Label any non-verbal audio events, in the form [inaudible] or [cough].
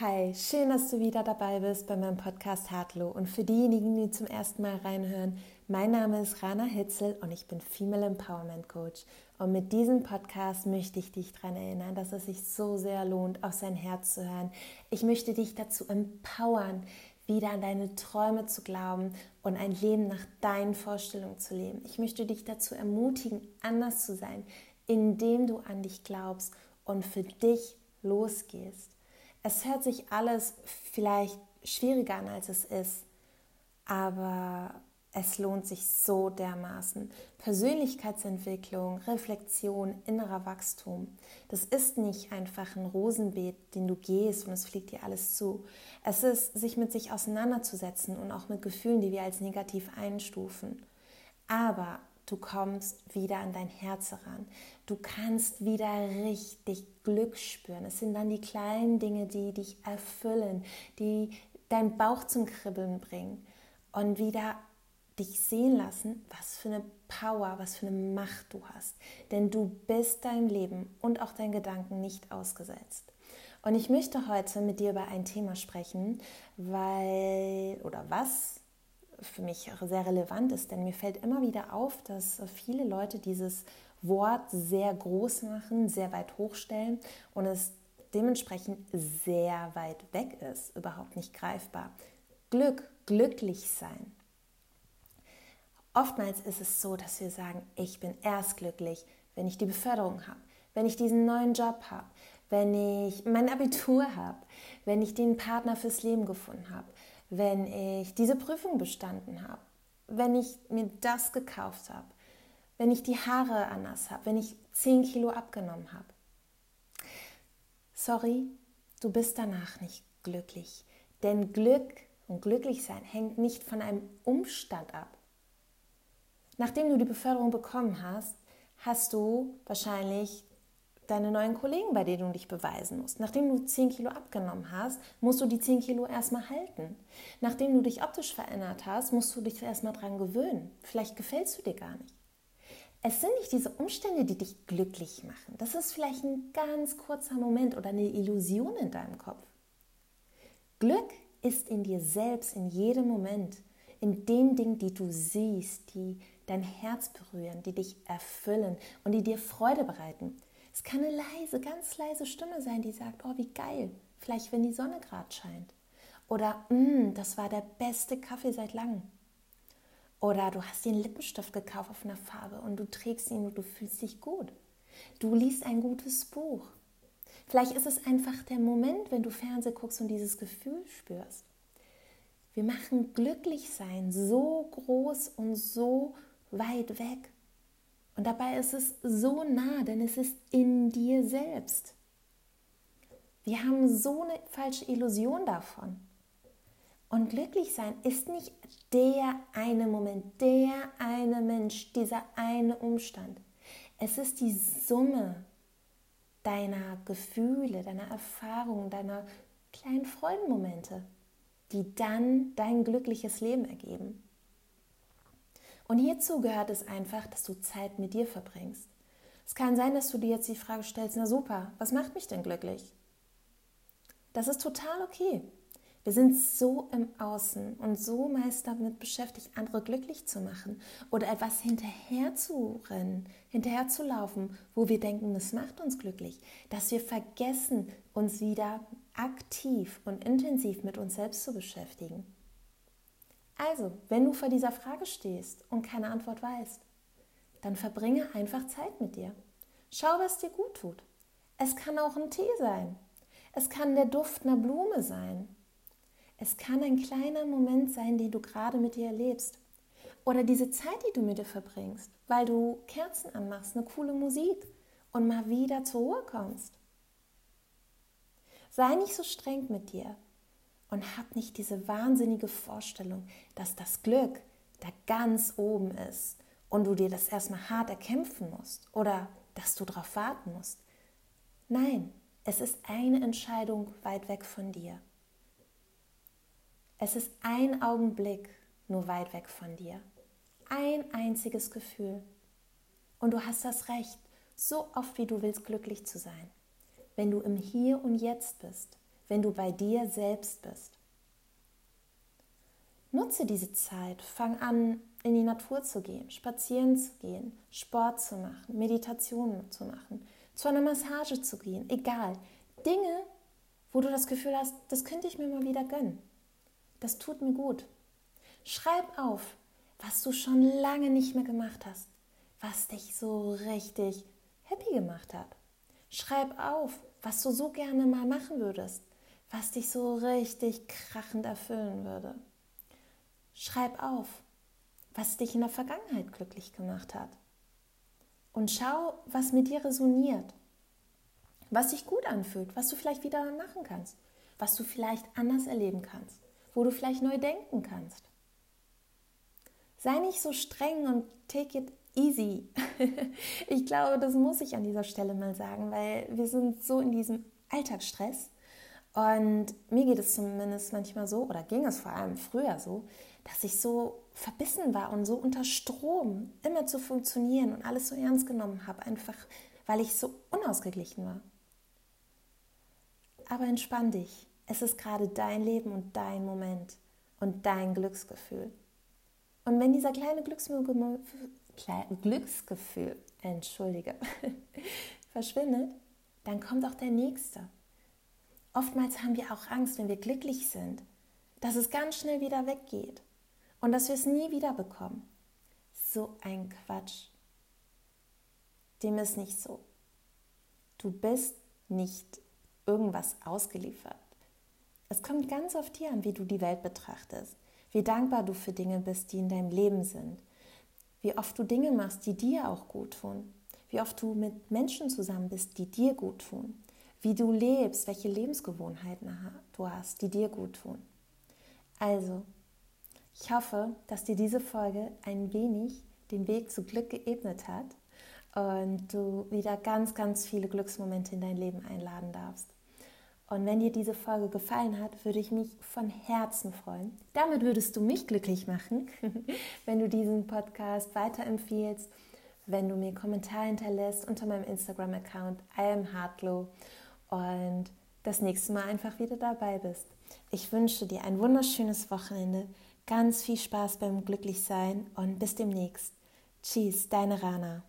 Hi, schön, dass du wieder dabei bist bei meinem Podcast Hartlo. Und für diejenigen, die zum ersten Mal reinhören, mein Name ist Rana Hitzel und ich bin Female Empowerment Coach. Und mit diesem Podcast möchte ich dich daran erinnern, dass es sich so sehr lohnt, auf sein Herz zu hören. Ich möchte dich dazu empowern, wieder an deine Träume zu glauben und ein Leben nach deinen Vorstellungen zu leben. Ich möchte dich dazu ermutigen, anders zu sein, indem du an dich glaubst und für dich losgehst. Es hört sich alles vielleicht schwieriger an, als es ist, aber es lohnt sich so dermaßen. Persönlichkeitsentwicklung, Reflexion, innerer Wachstum, das ist nicht einfach ein Rosenbeet, den du gehst und es fliegt dir alles zu. Es ist, sich mit sich auseinanderzusetzen und auch mit Gefühlen, die wir als negativ einstufen. Aber du kommst wieder an dein Herz heran. Du kannst wieder richtig Glück spüren. Es sind dann die kleinen Dinge, die dich erfüllen, die deinen Bauch zum Kribbeln bringen und wieder dich sehen lassen, was für eine Power, was für eine Macht du hast. Denn du bist deinem Leben und auch deinen Gedanken nicht ausgesetzt. Und ich möchte heute mit dir über ein Thema sprechen, weil oder was für mich sehr relevant ist, denn mir fällt immer wieder auf, dass viele Leute dieses Wort sehr groß machen, sehr weit hochstellen und es dementsprechend sehr weit weg ist, überhaupt nicht greifbar. Glück, glücklich sein. Oftmals ist es so, dass wir sagen, ich bin erst glücklich, wenn ich die Beförderung habe, wenn ich diesen neuen Job habe, wenn ich mein Abitur habe, wenn ich den Partner fürs Leben gefunden habe, wenn ich diese Prüfung bestanden habe, wenn ich mir das gekauft habe, wenn ich die Haare anders habe, wenn ich 10 Kilo abgenommen habe. Sorry, du bist danach nicht glücklich. Denn Glück und Glücklichsein hängt nicht von einem Umstand ab. Nachdem du die Beförderung bekommen hast, hast du wahrscheinlich deine neuen Kollegen, bei denen du dich beweisen musst. Nachdem du 10 Kilo abgenommen hast, musst du die 10 Kilo erstmal halten. Nachdem du dich optisch verändert hast, musst du dich erstmal dran gewöhnen. Vielleicht gefällst du dir gar nicht. Es sind nicht diese Umstände, die dich glücklich machen. Das ist vielleicht ein ganz kurzer Moment oder eine Illusion in deinem Kopf. Glück ist in dir selbst, in jedem Moment, in den Dingen, die du siehst, die dein Herz berühren, die dich erfüllen und die dir Freude bereiten. Es kann eine leise, ganz leise Stimme sein, die sagt, oh, wie geil, vielleicht wenn die Sonne gerade scheint. Oder, mm, das war der beste Kaffee seit langem. Oder du hast dir einen Lippenstift gekauft auf einer Farbe und du trägst ihn und du fühlst dich gut. Du liest ein gutes Buch. Vielleicht ist es einfach der Moment, wenn du Fernsehen guckst und dieses Gefühl spürst. Wir machen Glücklichsein so groß und so weit weg. Und dabei ist es so nah, denn es ist in dir selbst. Wir haben so eine falsche Illusion davon. Und glücklich sein ist nicht der eine Moment, der eine Mensch, dieser eine Umstand. Es ist die Summe deiner Gefühle, deiner Erfahrungen, deiner kleinen Freudenmomente, die dann dein glückliches Leben ergeben. Und hierzu gehört es einfach, dass du Zeit mit dir verbringst. Es kann sein, dass du dir jetzt die Frage stellst, na super, was macht mich denn glücklich? Das ist total okay. Wir sind so im Außen und so meist damit beschäftigt, andere glücklich zu machen oder etwas hinterher zu rennen, hinterher zu laufen, wo wir denken, das macht uns glücklich, dass wir vergessen, uns wieder aktiv und intensiv mit uns selbst zu beschäftigen. Also, wenn du vor dieser Frage stehst und keine Antwort weißt, dann verbringe einfach Zeit mit dir. Schau, was dir gut tut. Es kann auch ein Tee sein. Es kann der Duft einer Blume sein. Es kann ein kleiner Moment sein, den du gerade mit dir erlebst. Oder diese Zeit, die du mit dir verbringst, weil du Kerzen anmachst, eine coole Musik und mal wieder zur Ruhe kommst. Sei nicht so streng mit dir und hab nicht diese wahnsinnige Vorstellung, dass das Glück da ganz oben ist und du dir das erstmal hart erkämpfen musst oder dass du darauf warten musst. Nein, es ist eine Entscheidung weit weg von dir. Es ist ein Augenblick nur weit weg von dir. Ein einziges Gefühl. Und du hast das Recht, so oft wie du willst, glücklich zu sein. Wenn du im Hier und Jetzt bist, wenn du bei dir selbst bist. Nutze diese Zeit, fang an, in die Natur zu gehen, spazieren zu gehen, Sport zu machen, Meditationen zu machen, zu einer Massage zu gehen, egal. Dinge, wo du das Gefühl hast, das könnte ich mir mal wieder gönnen. Das tut mir gut. Schreib auf, was du schon lange nicht mehr gemacht hast, was dich so richtig happy gemacht hat. Schreib auf, was du so gerne mal machen würdest, was dich so richtig krachend erfüllen würde. Schreib auf, was dich in der Vergangenheit glücklich gemacht hat. Und schau, was mit dir resoniert, was sich gut anfühlt, was du vielleicht wieder machen kannst, was du vielleicht anders erleben kannst, wo du vielleicht neu denken kannst. Sei nicht so streng und take it easy. [laughs] ich glaube, das muss ich an dieser Stelle mal sagen, weil wir sind so in diesem Alltagsstress und mir geht es zumindest manchmal so, oder ging es vor allem früher so, dass ich so verbissen war und so unter Strom immer zu funktionieren und alles so ernst genommen habe, einfach weil ich so unausgeglichen war. Aber entspann dich. Es ist gerade dein Leben und dein Moment und dein Glücksgefühl. Und wenn dieser kleine Glücksgefühl, entschuldige, [laughs] verschwindet, dann kommt auch der nächste. Oftmals haben wir auch Angst, wenn wir glücklich sind, dass es ganz schnell wieder weggeht und dass wir es nie wieder bekommen. So ein Quatsch. Dem ist nicht so. Du bist nicht irgendwas ausgeliefert. Es kommt ganz auf dir an, wie du die Welt betrachtest, wie dankbar du für Dinge bist, die in deinem Leben sind, wie oft du Dinge machst, die dir auch gut tun, wie oft du mit Menschen zusammen bist, die dir gut tun, wie du lebst, welche Lebensgewohnheiten du hast, die dir gut tun. Also, ich hoffe, dass dir diese Folge ein wenig den Weg zu Glück geebnet hat und du wieder ganz, ganz viele Glücksmomente in dein Leben einladen darfst. Und wenn dir diese Folge gefallen hat, würde ich mich von Herzen freuen. Damit würdest du mich glücklich machen, [laughs] wenn du diesen Podcast weiterempfiehlst, wenn du mir Kommentare hinterlässt unter meinem Instagram-Account I am Heartglow und das nächste Mal einfach wieder dabei bist. Ich wünsche dir ein wunderschönes Wochenende. Ganz viel Spaß beim Glücklichsein und bis demnächst. Tschüss, deine Rana.